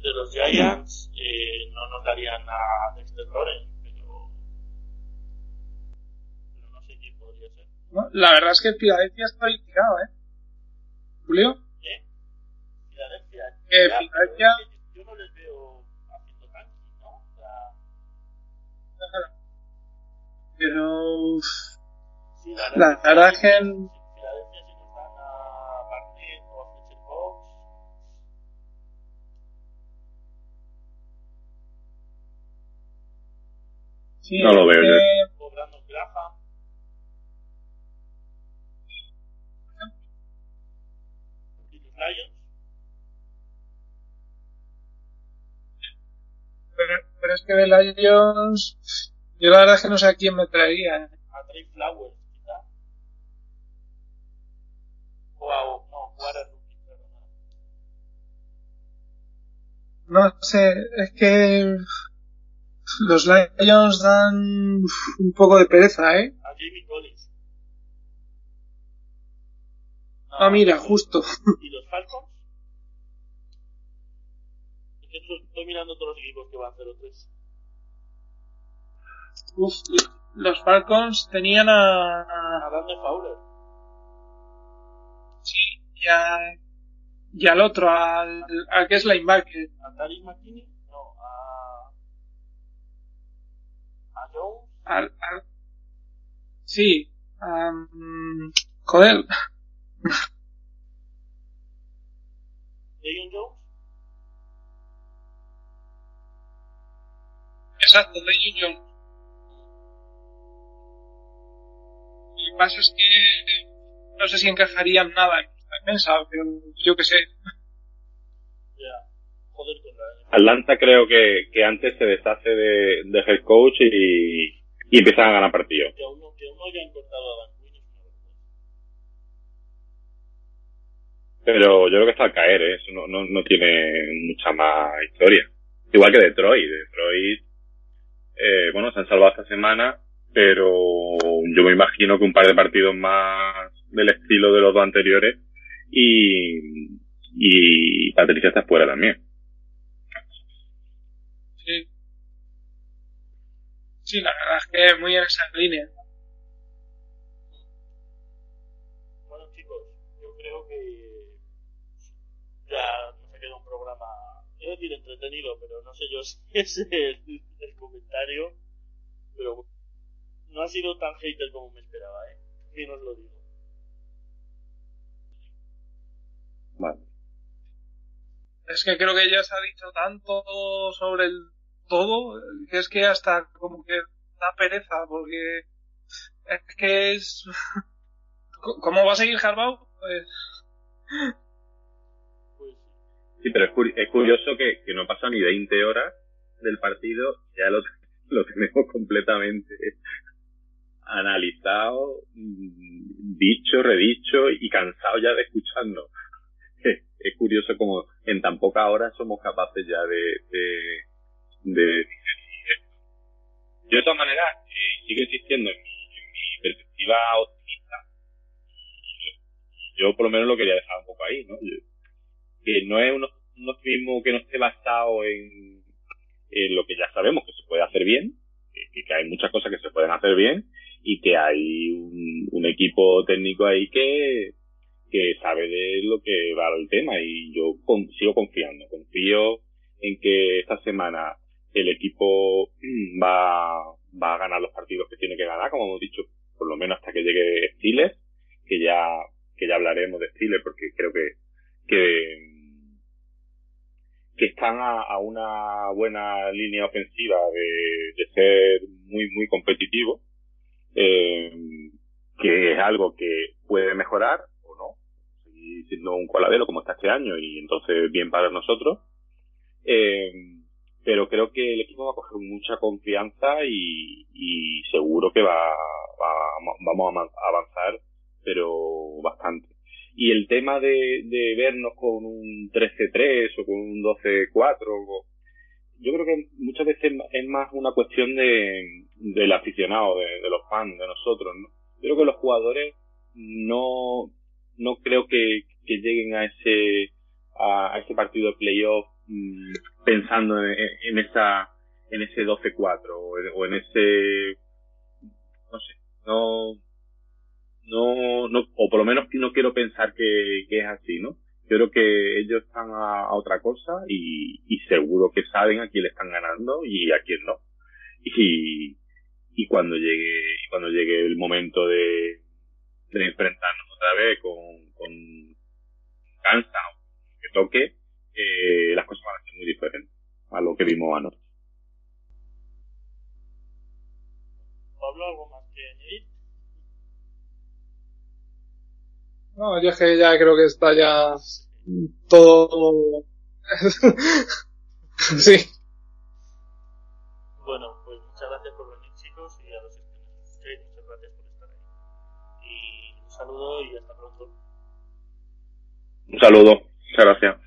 De los Giants eh, no nos darían a Dexter Lawrence, pero, pero no sé quién podría ser. No, la verdad es que Filadelfia está bien tirado, ¿eh? Julio. ¿Eh? Filadelfia. Eh, Ya, Filadelfia- pero es que yo no les veo haciendo tanking, ¿no? O sea, Pero. sí, La verdad verdad es que sí, No lo veo yo. o Brandon Graham, y los Lions, Pero, pero es que de Lions. Yo la verdad es que no sé a quién me traería. ¿eh? a Trey Flowers, quizá. O a, no, jugar a rookie, perdona. No sé, es que. Los Lions dan un poco de pereza, ¿eh? A Jamie Collins. Ah, mira, justo. ¿Y los Falcons? Es que estoy- mirando todos los equipos que van 0-3. Uf, los Falcons tenían a. A Dan de Fowler. Sí, y, a, y al otro, al, al que es linebacker. A Tariq McKinney. No, a. A Jones. Al, al- sí, am, joder, Deion Jones. exacto, de Union. Lo que pasa es que no sé si encajarían nada en nuestra defensa, pero yo que sé. Ya. Atlanta creo que, que antes se deshace de, de head coach y, y empiezan a ganar partidos. Que que a. Pero yo creo que está al caer, ¿eh? Eso no, no, no tiene mucha más historia. Igual que Detroit. Detroit, eh, bueno, se han salvado esta semana, pero yo me imagino que un par de partidos más del estilo de los dos anteriores y, y Patricia está fuera también. Sí, la verdad es que muy en esa línea. Bueno, chicos, yo creo que ya nos ha quedado un programa, a decir entretenido, pero no sé yo si es el, el comentario, pero bueno, no ha sido tan hater como me esperaba, ¿eh? Bien os lo digo. Vale. Es que creo que ya se ha dicho tanto sobre el todo que es que hasta como que da pereza porque es que es ¿cómo va a seguir Harbaugh? Pues Sí, pero es, curi- es curioso que, que no pasa ni 20 horas del partido, ya lo, lo tenemos completamente analizado, mm, dicho, redicho y cansado ya de escucharnos. Es, curioso como en tan pocas horas somos capaces ya de, de. Yo de todas maneras eh, sigo insistiendo en mi, en mi perspectiva optimista. Yo por lo menos lo quería dejar un poco ahí, ¿no? Que no es un, optimismo que no esté basado en, en lo que ya sabemos que se puede hacer bien, que, que hay muchas cosas que se pueden hacer bien y que hay un, un equipo técnico ahí que, que sabe de lo que va el tema y yo con- sigo confiando, confío en que esta semana el equipo mm, va, va a ganar los partidos que tiene que ganar, como hemos dicho, por lo menos hasta que llegue Steelers, que ya, que ya hablaremos de Steelers porque creo que, que, están a, una buena línea ofensiva de, ser muy, muy competitivo, eh, que es algo que puede mejorar o no, siendo un coladero como está este año y entonces bien para nosotros. Eh, pero creo que el equipo va a coger mucha confianza y, y seguro que va, va- vamos a avanzar, pero bastante. Y el tema de, de vernos con un 13-3 o con un 12-4, yo creo que muchas veces es más una cuestión de, del aficionado, de, los fans, de nosotros, ¿no? Yo creo que los jugadores no, no creo que, que lleguen a ese, a, ese partido de playoff mm, pensando en, en, esa, en ese 12-4 o, en ese, no sé, no, no, no, o por lo menos no quiero pensar que, que es así, ¿no? Yo creo que ellos están a, otra cosa y, seguro que saben a quién le están ganando y a quién no. Y, y cuando llegue, cuando llegue el momento de, enfrentarnos otra vez con, con cansa que toque, eh, las cosas van a muy diferentes a lo que vimos anoche. Pablo, ¿algo más que añadir? No, yo es que ya creo que está ya todo... sí. Bueno, pues muchas gracias por venir chicos y a los que nos escucháis, muchas gracias por estar ahí. Y un saludo y hasta pronto. Un saludo, muchas gracias.